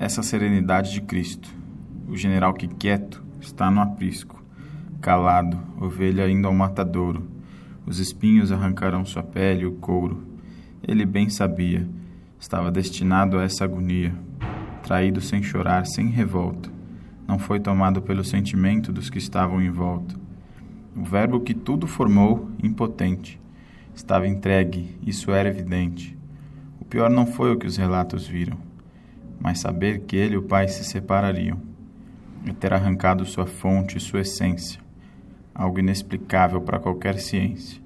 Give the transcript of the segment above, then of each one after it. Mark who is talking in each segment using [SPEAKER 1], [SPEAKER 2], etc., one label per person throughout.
[SPEAKER 1] essa serenidade de Cristo. O general que quieto está no aprisco, calado, ovelha indo ao matadouro. Os espinhos arrancarão sua pele e o couro. Ele bem sabia, estava destinado a essa agonia, traído sem chorar, sem revolta. Não foi tomado pelo sentimento dos que estavam em volta. O Verbo que tudo formou, impotente, estava entregue, isso era evidente. O pior não foi o que os relatos viram mas saber que ele e o Pai se separariam e ter arrancado sua fonte e sua essência, algo inexplicável para qualquer ciência.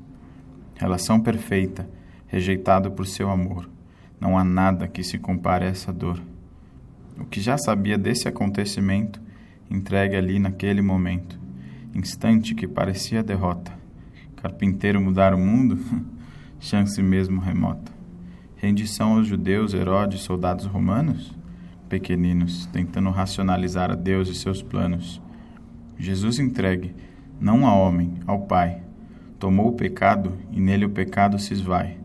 [SPEAKER 1] Relação perfeita, rejeitado por seu amor, não há nada que se compare a essa dor. O que já sabia desse acontecimento, entregue ali naquele momento, instante que parecia derrota. Carpinteiro mudar o mundo? Chance mesmo remota. Rendição aos judeus, Herodes, soldados romanos? Pequeninos, tentando racionalizar a Deus e seus planos. Jesus entregue, não a homem, ao Pai, tomou o pecado e nele o pecado se esvai.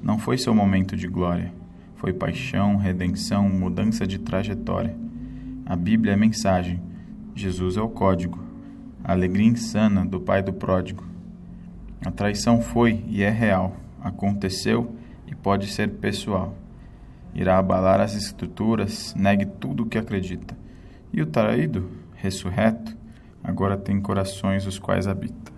[SPEAKER 1] Não foi seu momento de glória, foi paixão, redenção, mudança de trajetória. A Bíblia é mensagem, Jesus é o código, a alegria insana do pai do pródigo. A traição foi e é real, aconteceu e pode ser pessoal irá abalar as estruturas, negue tudo o que acredita. E o traído, ressurreto, agora tem corações os quais habita.